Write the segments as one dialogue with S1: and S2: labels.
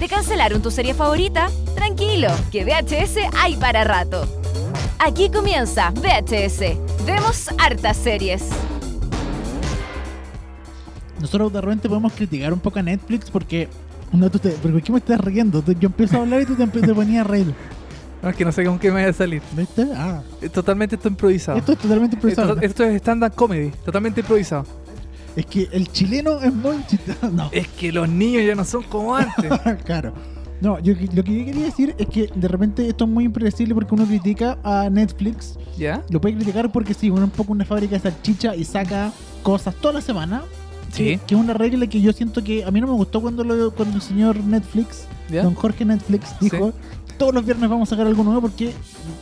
S1: ¿Te cancelaron tu serie favorita? Tranquilo, que VHS hay para rato. Aquí comienza VHS. Vemos hartas series.
S2: Nosotros de repente podemos criticar un poco a Netflix porque. No, tú te, ¿Por qué me estás riendo? Yo empiezo a hablar y tú te, te ponías a reír.
S3: No, es que no sé con qué me vaya a salir.
S2: ¿Viste? Ah.
S3: Totalmente esto improvisado.
S2: Esto es totalmente improvisado.
S3: Esto, esto es stand-up comedy, totalmente improvisado.
S2: Es que el chileno es muy chistoso. No,
S3: Es que los niños ya no son como antes.
S2: claro. No, yo, lo que yo quería decir es que de repente esto es muy impredecible porque uno critica a Netflix.
S3: ¿Ya?
S2: Lo puede criticar porque sí, uno es un poco una fábrica de salchicha y saca cosas toda la semana.
S3: Sí.
S2: Que, que es una regla que yo siento que a mí no me gustó cuando, lo, cuando el señor Netflix,
S3: ¿Ya?
S2: don Jorge Netflix, dijo todos los viernes vamos a sacar algo nuevo porque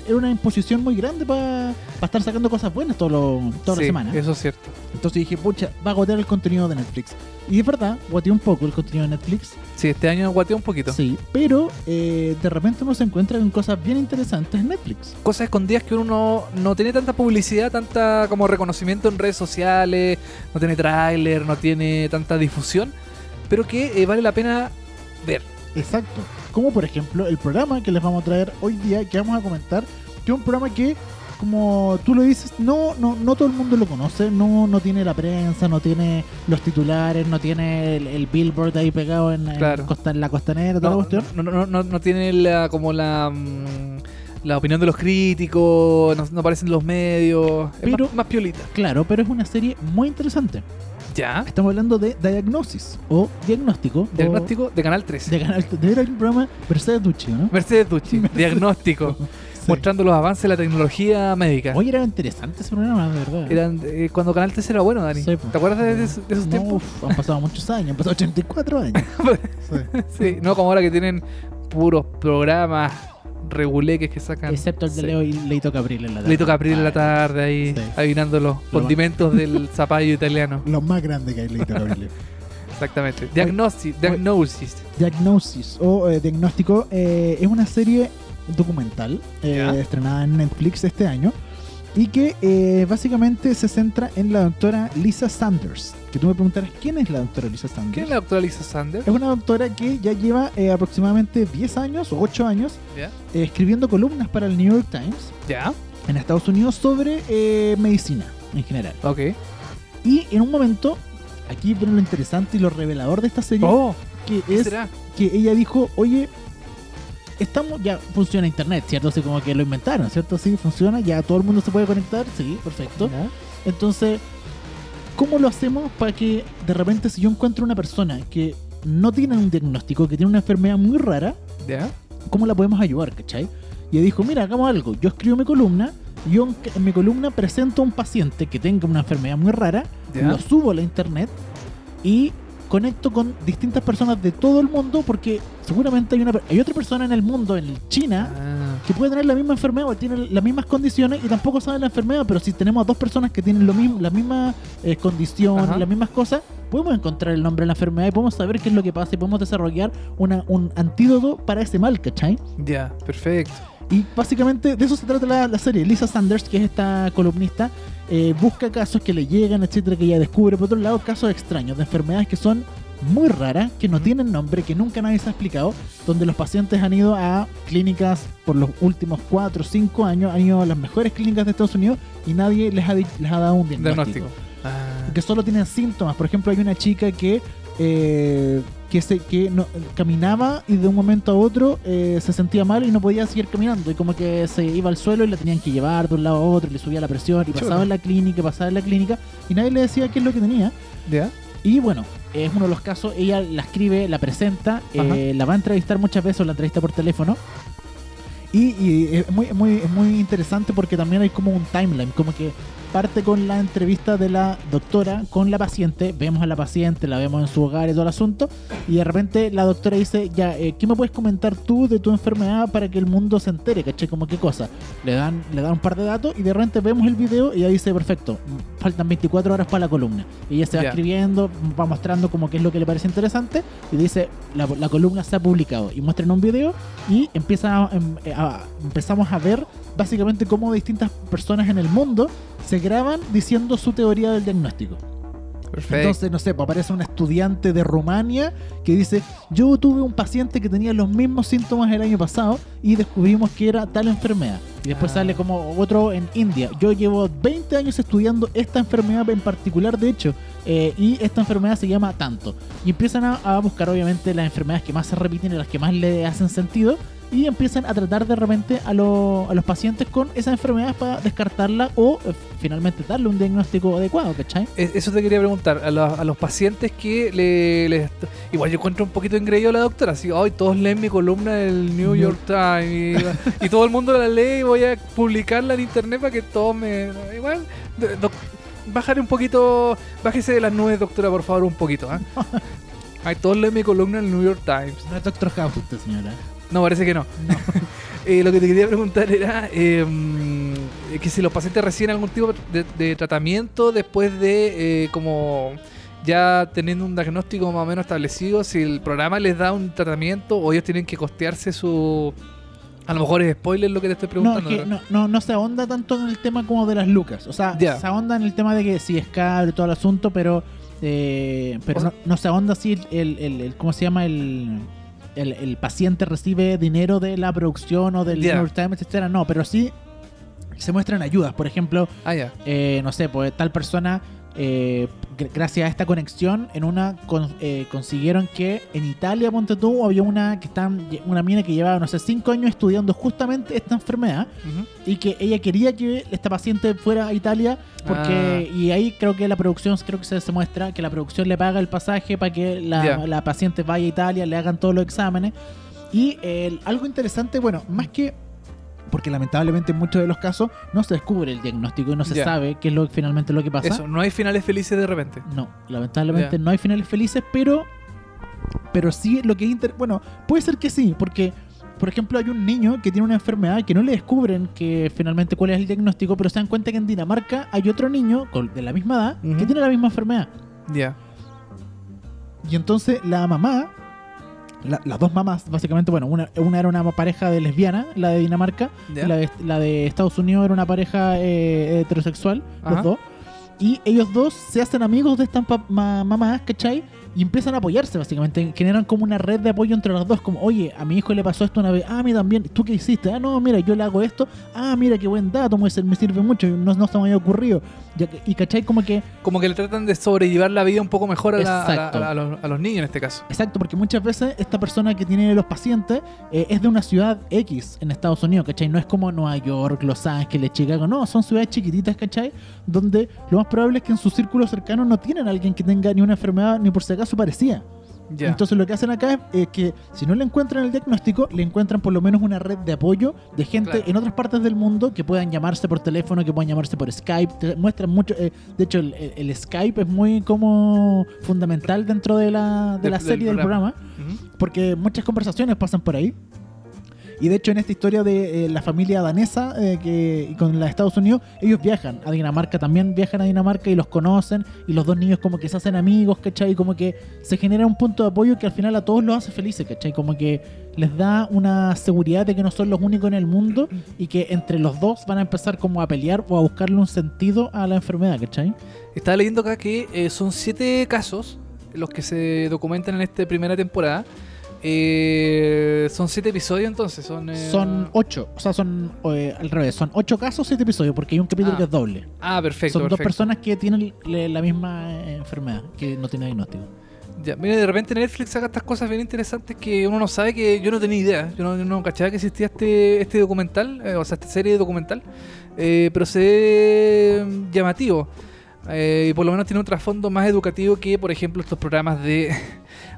S2: era una imposición muy grande para estar sacando cosas buenas todo lo- toda la
S3: Sí,
S2: semana.
S3: Eso es cierto.
S2: Entonces dije, pucha, va a gotear el contenido de Netflix. Y es verdad, goteó un poco el contenido de Netflix.
S3: Sí, este año guateó un poquito.
S2: Sí, pero eh, de repente uno se encuentra con cosas bien interesantes en Netflix.
S3: Cosas escondidas que uno no, no tiene tanta publicidad, tanta como reconocimiento en redes sociales, no tiene tráiler, no tiene tanta difusión, pero que eh, vale la pena ver.
S2: Exacto. Como por ejemplo el programa que les vamos a traer hoy día, que vamos a comentar, que es un programa que, como tú lo dices, no, no, no todo el mundo lo conoce, no, no tiene la prensa, no tiene los titulares, no tiene el, el billboard ahí pegado en, en
S3: Claro.
S2: costa- en la costanera, toda la
S3: No,
S2: cuestión.
S3: no, no, no, no tiene la, como la, mm, la opinión de los críticos, no, no aparecen en los medios, es
S2: Pero-
S3: más, más piolita.
S2: Claro, pero es una serie muy interesante.
S3: ¿Ya?
S2: Estamos hablando de Diagnosis o Diagnóstico. o
S3: Diagnóstico de Canal 13.
S2: De canal de ver el programa Mercedes Ducci, ¿no?
S3: Mercedes Ducci, diagnóstico,
S2: Sí.
S3: mostrando los avances de la tecnología médica.
S2: Oye, era interesante ese programa, de verdad.
S3: Eran, eh, cuando Canal 13 era bueno, Dani.
S2: Sí.
S3: ¿Te acuerdas de, esos, de esos
S2: No,
S3: tiempos?
S2: uf, han pasado muchos años, han pasado 84 años. Sí.
S3: Sí, no como ahora que tienen puros programas reguleques que sacan.
S2: Excepto el de
S3: Sí.
S2: Leo y Leito Capril en la tarde.
S3: Leito Capri en la
S2: Ah,
S3: tarde ahí,
S2: Sí.
S3: adivinando los condimentos del zapallo italiano.
S2: Lo más grande que hay Leito Capril.
S3: Exactamente. Diagnosis. Diagnosis.
S2: Diagnosis o eh, Diagnóstico eh, es una serie documental eh, estrenada en Netflix este año y que eh, básicamente se centra en la doctora Lisa Sanders. Que tú me preguntarás, ¿quién es la doctora Lisa Sanders?
S3: ¿Quién es la doctora Lisa Sanders?
S2: Es una doctora que ya lleva eh, aproximadamente 10 años o 8 años eh, escribiendo columnas para el New York Times
S3: ¿Ya?
S2: en Estados Unidos sobre medicina en general.
S3: Ok.
S2: Y en un momento, aquí viene lo interesante y lo revelador de esta serie,
S3: Oh,
S2: que
S3: ¿qué
S2: es
S3: será?
S2: que ella dijo, oye, estamos, ya funciona internet, ¿cierto? Así como que lo inventaron, ¿cierto? Sí, funciona, ya todo el mundo se puede conectar, sí, perfecto. Entonces, ¿cómo lo hacemos para que de repente si yo encuentro una persona que no tiene un diagnóstico, que tiene una enfermedad muy rara,
S3: ¿Ya?
S2: ¿cómo la podemos ayudar, cachai? Y dijo, mira, hagamos algo, yo escribo mi columna, yo en, en mi columna presento a un paciente que tenga una enfermedad muy rara,
S3: ¿Ya?
S2: lo subo a la internet y conecto con distintas personas de todo el mundo porque seguramente hay, una, hay otra persona en el mundo, en China,
S3: Ah,
S2: que puede tener la misma enfermedad o tiene las mismas condiciones y tampoco sabe la enfermedad, pero si tenemos a dos personas que tienen lo mismo, la misma eh, condición,
S3: Ajá.
S2: las mismas cosas, podemos encontrar el nombre de la enfermedad y podemos saber qué es lo que pasa y podemos desarrollar una, un antídoto para ese mal, ¿cachai?
S3: ya, perfecto.
S2: Y básicamente de eso se trata la, la serie. Lisa Sanders, que es esta columnista, eh, busca casos que le llegan, etcétera, que ella descubre. Por otro lado, casos extraños de enfermedades que son muy raras, que no tienen nombre, que nunca nadie se ha explicado, donde los pacientes han ido a clínicas por los últimos 4 o 5 años, han ido a las mejores clínicas de Estados Unidos y nadie les ha, les ha dado un diagnóstico.
S3: Diagnóstico. Ah,
S2: Que solo tienen síntomas. Por ejemplo, hay una chica que eh, que se que no, caminaba y de un momento a otro eh, se sentía mal y no podía seguir caminando. Y como que se iba al suelo y la tenían que llevar de un lado a otro y le subía la presión y pasaba en la clínica, pasaba en la clínica. Y nadie le decía qué es lo que tenía.
S3: ¿Ya?
S2: y bueno es uno de los casos ella la escribe, la presenta eh, la va a entrevistar muchas veces o la entrevista por teléfono. Y, y es muy, muy, es muy interesante porque también hay como un timeline, como que parte con la entrevista de la doctora con la paciente, vemos a la paciente, la vemos en su hogar y todo el asunto, y de repente la doctora dice, ya, eh, ¿qué me puedes comentar tú de tu enfermedad para que el mundo se entere? ¿Caché? Como qué cosa. Le dan, le dan un par de datos y de repente vemos el video y ella dice, perfecto, faltan 24 horas para la columna. Y ella se va escribiendo, va mostrando como qué es lo que le parece interesante y dice, la, la columna se ha publicado. Y muestran un video y empieza a- em- a- empezamos a ver básicamente cómo distintas personas en el mundo se graban diciendo su teoría del diagnóstico.
S3: Perfecto.
S2: Entonces, no sé, pues aparece un estudiante de Rumania que dice, yo tuve un paciente que tenía los mismos síntomas el año pasado y descubrimos que era tal enfermedad. Y después
S3: Ah.
S2: sale como otro en India. Yo llevo 20 años estudiando esta enfermedad en particular, de hecho, eh, y esta enfermedad se llama tanto. Y empiezan a, a buscar, obviamente, las enfermedades que más se repiten y las que más le hacen sentido. Y empiezan a tratar de repente a, lo- a los pacientes con esas enfermedades para descartarla o eh, finalmente darle un diagnóstico adecuado, ¿cachai?
S3: Es- Eso te quería preguntar, a, los- a los pacientes que le, les- Igual yo encuentro un poquito engreído a la doctora, así, hoy todos leen mi columna del New
S2: No.
S3: York Times y, y todo el mundo la lee y voy a publicarla en internet para que todos me... Igual, doc- bájale un poquito, bájese de las nubes, doctora, por favor, un poquito. ¿ah? Ay, todos leen mi columna en el New York Times.
S2: No es Doctor House usted, señora.
S3: No, parece que no. Eh, lo que te quería preguntar era eh, mm, que si los pacientes reciben algún tipo de, de tratamiento después de eh, como ya teniendo un diagnóstico más o menos establecido, si el programa les da un tratamiento o ellos tienen que costearse su... A lo mejor es spoiler lo que te estoy
S2: No, es
S3: preguntando.
S2: que no, no, no se ahonda tanto en el tema como de las lucas. O sea, se ahonda en el tema de que si es caro y todo el asunto, pero eh, pero
S3: O sea-
S2: no, no se ahonda el, el, el- ¿cómo se llama? El, el, el paciente recibe dinero de la producción o del
S3: Ya.
S2: New York Times, etcétera. No, pero sí se muestran ayudas. Por ejemplo,
S3: Ah, ya.
S2: eh, no sé, pues tal persona, eh, gr- gracias a esta conexión, en una con- eh, consiguieron que en Italia, ponte tú, había una que están, una mina que llevaba, no sé, cinco años estudiando justamente esta enfermedad y que ella quería que esta paciente fuera a Italia porque
S3: Ah.
S2: y ahí creo que la producción creo que se, se muestra que la producción le paga el pasaje para que la, paciente vaya a Italia le hagan todos los exámenes. Y eh, algo interesante bueno más que porque lamentablemente en muchos de los casos no se descubre el diagnóstico y no se sabe qué es lo finalmente lo que pasa
S3: Eso, no hay finales felices de repente.
S2: no, lamentablemente no hay finales felices, pero pero sí lo que es inter- bueno, puede ser que sí, porque por ejemplo hay un niño que tiene una enfermedad que no le descubren que finalmente cuál es el diagnóstico, pero se dan cuenta que en Dinamarca hay otro niño con- de la misma edad que tiene la misma enfermedad.
S3: Ya.
S2: Y entonces la mamá, la- las dos mamás, básicamente, bueno, una, una era una pareja de lesbiana, la de Dinamarca, y la de, la de Estados Unidos era una pareja eh, heterosexual,
S3: Ajá.
S2: los dos. Y ellos dos se hacen amigos de estas ma- mamás, ¿cachai? Y empiezan a apoyarse, básicamente. Generan como una red de apoyo entre los dos. Como, oye, a mi hijo le pasó esto una vez. Ah, a mí también. ¿Tú qué hiciste? Ah, no, mira, yo le hago esto. Ah, mira, qué buen dato. Me, sirve mucho. No, no se me había ocurrido. Que- y, ¿cachai? Como que
S3: Como que le tratan de sobrellevar la vida un poco mejor a, la- a la-
S2: Exacto.
S3: a los, a los niños en este caso.
S2: Exacto, porque muchas veces esta persona que tiene los pacientes eh, es de una ciudad X en Estados Unidos, ¿cachai? No es como Nueva York, Los Ángeles, Chicago, no, son ciudades chiquititas, ¿cachai? Donde lo más probable es que en su círculo cercano no tienen a alguien que tenga ni una enfermedad ni por si acaso parecida.
S3: Ya.
S2: Entonces lo que hacen acá es eh, que si no le encuentran el diagnóstico, le encuentran por lo menos una red de apoyo de gente
S3: Claro.
S2: en otras partes del mundo que puedan llamarse por teléfono, que puedan llamarse por Skype. Te muestran mucho, eh, de hecho el, Skype es muy como fundamental dentro de la, de la
S3: del
S2: serie del
S3: programa.
S2: porque muchas conversaciones pasan por ahí. Y de hecho en esta historia de eh, la familia danesa eh, que, con la de Estados Unidos, ellos viajan a Dinamarca, también viajan a Dinamarca y los conocen y los dos niños como que se hacen amigos, ¿cachai? Y como que se genera un punto de apoyo que al final a todos los hace felices, ¿cachai? Como que les da una seguridad de que no son los únicos en el mundo y que entre los dos van a empezar como a pelear o a buscarle un sentido a la enfermedad, ¿cachai?
S3: Estaba leyendo acá que eh, son siete casos los que se documentan en esta primera temporada. Eh, son siete episodios entonces. Son, eh,
S2: Son ocho, o sea, son eh, al revés, son ocho casos, siete episodios, porque hay un capítulo
S3: Ah,
S2: que es doble.
S3: Ah, perfecto.
S2: Son dos personas que tienen la misma eh, enfermedad, que no tienen diagnóstico.
S3: Ya, mira, de repente Netflix saca estas cosas bien interesantes que uno no sabe que yo no tenía idea. Yo no, no cachaba que existía este, este documental, eh, o sea, esta serie de documental, eh, pero se ve mm, llamativo. Eh, y por lo menos tiene un trasfondo más educativo que, por ejemplo, estos programas de,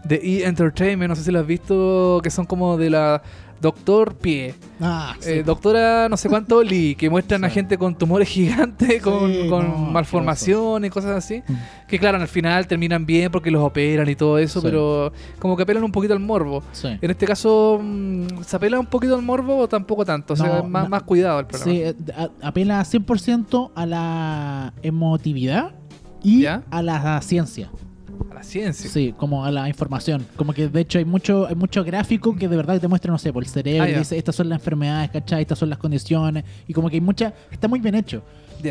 S3: de E! Entertainment, no sé si lo has visto, que son como de la Doctor Pie,
S2: Ah,
S3: eh, Doctora no sé cuánto Lee, que muestran a gente con tumores gigantes, con,
S2: Sí,
S3: con
S2: no,
S3: malformaciones y cosas así.
S2: Mm.
S3: Que claro, al final terminan bien porque los operan y todo eso, pero como que apelan un poquito al morbo. En este caso, mm, ¿se apela un poquito al morbo o tampoco tanto? O sea,
S2: No,
S3: más,
S2: no.
S3: más cuidado el programa.
S2: Sí, eh, apela 100% a la emotividad y
S3: ¿Ya?
S2: a la ciencia.
S3: A la ciencia.
S2: Sí, como a la información. Como que de hecho hay mucho, hay mucho gráfico que de verdad te muestra, no sé, por el cerebro,
S3: Ah,
S2: y dice estas son las enfermedades, ¿cachai? Estas son las condiciones. Y como que hay mucha, está muy bien hecho.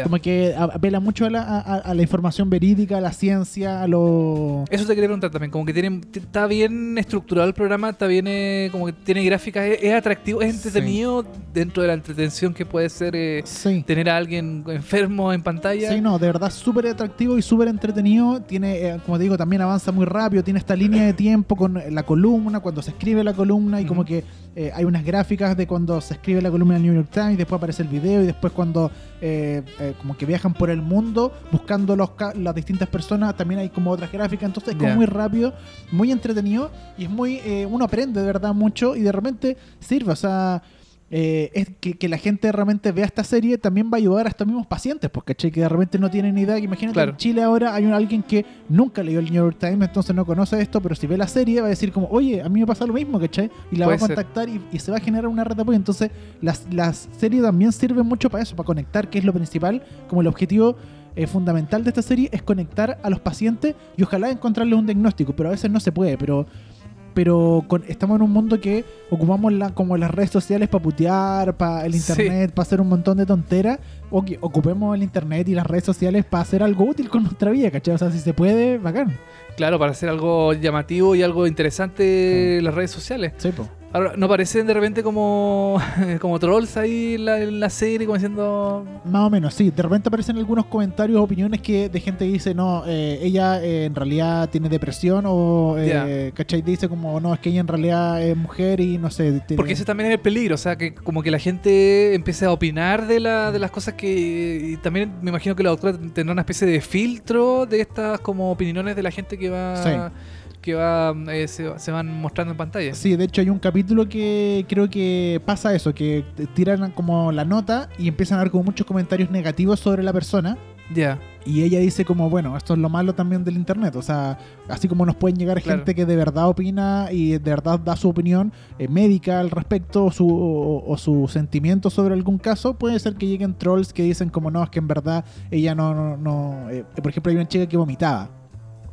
S2: Como que apela mucho a la, a- a la información verídica, a la ciencia, a lo...
S3: Eso te quería preguntar también, como que tiene, está bien estructurado el programa, está bien, eh, como que tiene gráficas, es, es atractivo, es entretenido dentro de la entretención que puede ser eh,
S2: Sí.
S3: tener a alguien enfermo en pantalla.
S2: Sí, no, de verdad súper atractivo y súper entretenido. Tiene, eh, como te digo, también avanza muy rápido. Tiene esta línea de tiempo con la columna, cuando se escribe la columna y como que eh, hay unas gráficas de cuando se escribe la columna del New York Times, después aparece el video y después cuando eh, eh, como que viajan por el mundo buscando los, las distintas personas, también hay como otras gráficas. Entonces es como muy rápido, muy entretenido y es muy, eh, uno aprende de verdad mucho y de repente sirve. O sea, eh, es que, que la gente realmente vea esta serie también va a ayudar a estos mismos pacientes, ¿cachai? Que de repente no tienen ni idea. Que imagínate,
S3: Claro.
S2: en Chile ahora hay un, alguien que nunca leyó el New York Times, entonces no conoce esto, pero si ve la serie va a decir como, oye, a mí me pasa lo mismo, ¿cachai? Y la va a contactar y, y se va a generar una red de apoyo. Entonces, las, las series también sirven mucho para eso, para conectar, que es lo principal, como el objetivo eh, fundamental de esta serie es conectar a los pacientes y ojalá encontrarles un diagnóstico, pero a veces no se puede, pero pero con- estamos en un mundo que ocupamos la, como las redes sociales para putear, para el
S3: Sí.
S2: internet, para hacer un montón de tonteras, o que ocupemos el internet y las redes sociales para hacer algo útil con nuestra vida, ¿cachai? O sea, si se puede, bacán.
S3: Claro, para hacer algo llamativo y algo interesante las redes sociales.
S2: Sí, po.
S3: Ahora, ¿no parecen de repente como, como trolls ahí en la, en la serie, como diciendo...
S2: Más o menos, sí. De repente aparecen algunos comentarios, opiniones que de gente que dice, no, eh, ella eh, en realidad tiene depresión o, eh, ¿cachai? Dice como, no, es que ella en realidad es mujer y no sé. tiene-
S3: Porque ese también es el peligro, o sea, que como que la gente empiece a opinar de, la, de las cosas que... Y también me imagino que la doctora tendrá una especie de filtro de estas como opiniones de la gente que va...
S2: Sí.
S3: Que va, eh, se, se van mostrando en pantalla.
S2: Sí, de hecho hay un capítulo que creo que pasa eso, que tiran como la nota y empiezan a dar como muchos comentarios negativos sobre la persona.
S3: Ya,
S2: Y ella dice como, bueno, esto es lo malo también del internet. O sea, así como nos pueden llegar
S3: Claro.
S2: gente que de verdad opina y de verdad da su opinión eh, médica al respecto o su, o, o su sentimiento sobre algún caso, puede ser que lleguen trolls que dicen como, no, es que en verdad ella no... no, no eh, por ejemplo, hay una chica que vomitaba.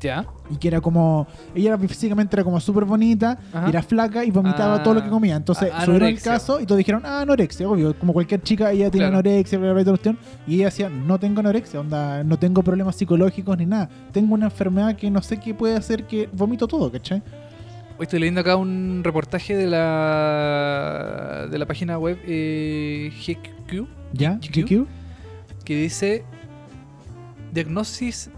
S3: Ya.
S2: Y que era como. Ella era, físicamente era como súper bonita,
S3: Ajá.
S2: era flaca y vomitaba
S3: Ah,
S2: todo lo que comía. Entonces
S3: a-
S2: subieron el caso y todos dijeron, ah, anorexia, obvio. Como cualquier chica, ella tiene
S3: Claro.
S2: anorexia, bla, bla, bla, y toda la cuestión. Y ella decía, no tengo anorexia, onda, no tengo problemas psicológicos ni nada. Tengo una enfermedad que no sé qué puede hacer que vomito todo, ¿cachai?
S3: Hoy estoy leyendo acá un reportaje de la de la página web eh, GQ
S2: ¿Ya?
S3: GQ?
S2: GQ?
S3: que dice diagnosis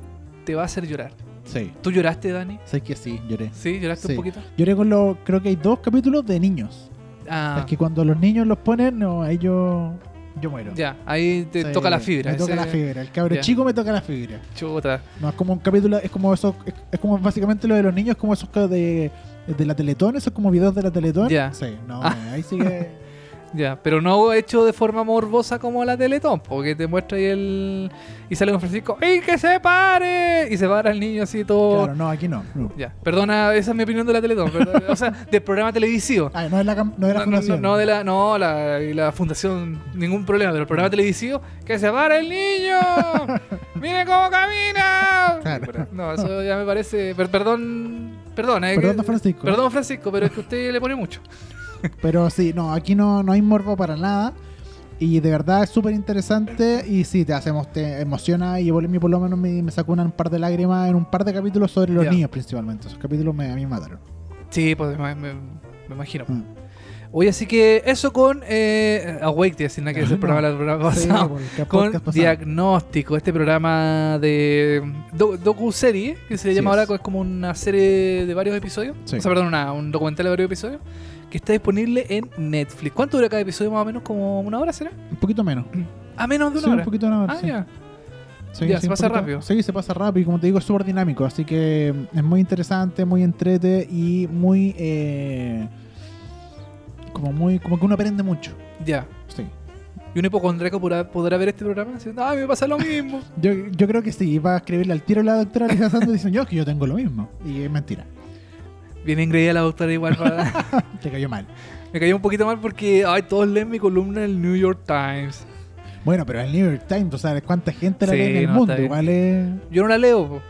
S3: te va a hacer llorar.
S2: Sí.
S3: ¿Tú lloraste, Dani?
S2: Sé que sí, lloré.
S3: ¿Sí? ¿Lloraste
S2: Sí.
S3: un poquito?
S2: Lloré con los. Creo que hay dos capítulos de niños.
S3: Ah,
S2: Es que cuando los niños los ponen, no, ahí yo. Yo muero.
S3: ya, ahí te
S2: Sí,
S3: toca la fibra.
S2: Me toca la fibra. El cabro
S3: ya.
S2: chico me toca la fibra.
S3: Chuta.
S2: No, es como un capítulo, es como eso, es, es como básicamente lo de los niños, como esos de, de la Teletón, esos como videos de la Teletón.
S3: Ya.
S2: Sí, no,
S3: Ah.
S2: ahí sigue.
S3: Ya, pero no hecho de forma morbosa como la Teletón, porque te muestra ahí el... Y sale un Francisco, ¡y que se pare! Y se para el niño así todo...
S2: Claro, no, aquí no. no.
S3: Ya, perdona, esa es mi opinión de la Teletón. o sea, del programa televisivo.
S2: Ah, no es la, no es la
S3: No,
S2: fundación.
S3: no, no de la, no, la, la fundación, ningún problema, pero el programa televisivo, ¡que se pare el niño! ¡Mire cómo camina!
S2: Claro.
S3: No, eso ya me parece. per- perdón, perdón, eh,
S2: Perdón, Francisco.
S3: Perdón, Francisco, pero es que usted le pone mucho.
S2: Pero sí, no, aquí no, no hay morbo para nada. Y de verdad es súper interesante. Y sí, te hacemos, te emociona. Y por por lo menos, me, me sacó un par de lágrimas en un par de capítulos sobre los
S3: Ya.
S2: niños, principalmente. Esos capítulos me, a mí me mataron.
S3: Sí, pues me, me- me imagino.
S2: Mm.
S3: Oye, así que eso con eh, Awake, te sin nada que decir el programa, el programa
S2: Sí,
S3: pasado.
S2: el que-
S3: con
S2: pasado.
S3: Diagnóstico, este programa de do- docu-serie, que se
S2: Así
S3: llama ahora,
S2: es.
S3: que es como una serie de varios episodios.
S2: Sí.
S3: O sea, perdón, una- un documental de varios episodios, que está disponible en Netflix. ¿Cuánto dura cada episodio más o menos? ¿Como una hora será?
S2: Un poquito menos.
S3: A menos de una
S2: Sí,
S3: hora.
S2: un poquito menos.
S3: Ah,
S2: sí.
S3: ya.
S2: Sí,
S3: Ya,
S2: sí,
S3: se pasa
S2: poquito-
S3: rápido.
S2: Sí, se pasa rápido y como te digo es súper dinámico, así que es muy interesante, muy entrete y muy... eh, como muy como que uno aprende mucho.
S3: Ya.
S2: Sí.
S3: ¿Y un hipocondríaco podrá, podrá ver este programa? Diciendo, ay, me pasa lo mismo.
S2: Yo, yo creo que sí, va a escribirle al tiro a la doctora Lisa Santos diciendo yo que yo tengo lo mismo. Y es mentira.
S3: Viene engreída la doctora igual para...
S2: Te cayó mal.
S3: Me cayó un poquito mal porque, ay, todos leen mi columna en el New York Times.
S2: Bueno, pero el New York Times, tú sabes cuánta gente la
S3: Sí,
S2: lee en el
S3: no,
S2: mundo.
S3: bien.
S2: Igual es...
S3: Yo no la leo, po.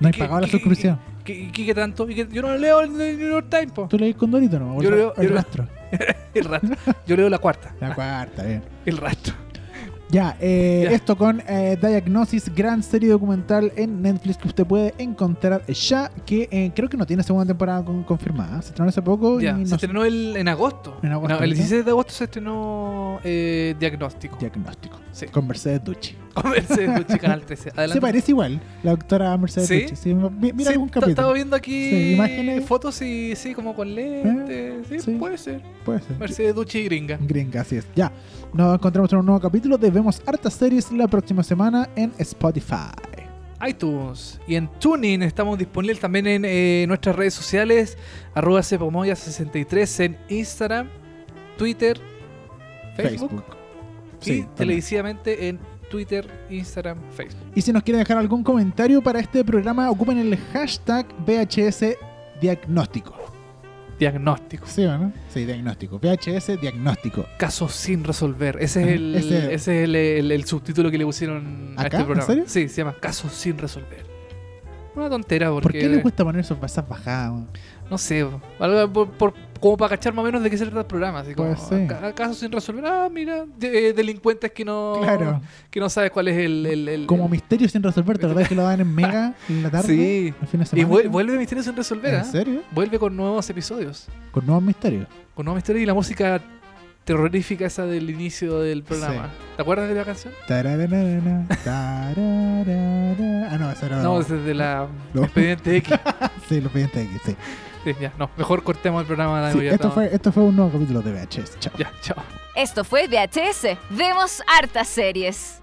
S2: No hay
S3: ¿Qué-
S2: pagado la suscripción.
S3: ¿Qué, qué, qué tanto? ¿Y que yo no leo el New York Times, po.
S2: ¿Tú lees Condorito no?
S3: Yo leo-
S2: el
S3: yo leo-
S2: rastro.
S3: El rastro. Yo leo la cuarta.
S2: La cuarta, bien.
S3: El rastro.
S2: Ya, eh,
S3: Ya.
S2: esto con eh, Diagnosis, gran serie documental en Netflix que usted puede encontrar ya, que eh, creo que no tiene segunda temporada con- confirmada. Se estrenó hace poco
S3: Ya,
S2: y
S3: se
S2: no
S3: estrenó el, en agosto.
S2: En agosto,
S3: No, el
S2: ¿no?
S3: 16 de agosto se estrenó Diagnóstico.
S2: Diagnóstico.
S3: Sí.
S2: Con Mercedes Ducci.
S3: Con Mercedes Ducci, Canal 13. Adelante.
S2: Se parece igual, la doctora Mercedes
S3: ¿Sí?
S2: Ducci. Sí, mi- mira algún
S3: t- Estaba
S2: capítulo.
S3: viendo aquí
S2: imágenes.
S3: fotos y sí, como con lentes. sí,
S2: sí.
S3: puede ser.
S2: Puede ser.
S3: Mercedes Ducci gringa.
S2: Gringa, así es. Ya, nos encontramos en un nuevo capítulo de Vemos Hartas Series la próxima semana en Spotify.
S3: iTunes y en Tuning estamos disponibles también en eh, nuestras redes sociales arroba cepomoya63 en Instagram, Twitter, Facebook, y
S2: Sí, también.
S3: televisivamente en Twitter, Instagram, Facebook.
S2: Y si nos quieren dejar algún comentario para este programa, ocupen el hashtag VHS Diagnóstico.
S3: Diagnóstico.
S2: ¿Sí o no? Sí, diagnóstico. VHS Diagnóstico.
S3: Casos sin resolver. Ese es el,
S2: ese-
S3: ese es el, el- el subtítulo que le pusieron a este
S2: ¿En
S3: programa.
S2: serio?
S3: Sí, se llama Casos sin resolver. Una tontera porque...
S2: ¿Por qué les gusta poner esos esas bajadas?
S3: No sé, algo por, por- como para cachar más o menos de qué se trata el programa. Así como,
S2: ser.
S3: ca- casos sin resolver. Ah, mira, de- eh, delincuentes que no,
S2: Claro.
S3: que no sabes cuál es el... el- el-
S2: Como
S3: el-
S2: misterio sin resolver, ¿te acordás que lo daban en Mega en la tarde?
S3: Sí.
S2: El fin de
S3: Y
S2: semana.
S3: vuel- vuelve Misterio sin resolver,
S2: ¿En
S3: ¿ah?
S2: serio?
S3: Vuelve con nuevos episodios.
S2: Con nuevos misterios.
S3: Con nuevos misterios y la música terrorífica esa del inicio del programa. ¿Te acuerdas de la canción?
S2: Ah, no, esa era.
S3: No, es de la
S2: No.
S3: Expediente X.
S2: Sí, los pendientes aquí, sí.
S3: Sí, ya, no. Mejor cortemos el programa.
S2: Sí,
S3: ya
S2: esto,
S3: estamos-
S2: fue, esto fue un nuevo capítulo de VHS. Chao.
S3: Ya, chao.
S1: Esto fue VHS. Vemos hartas series.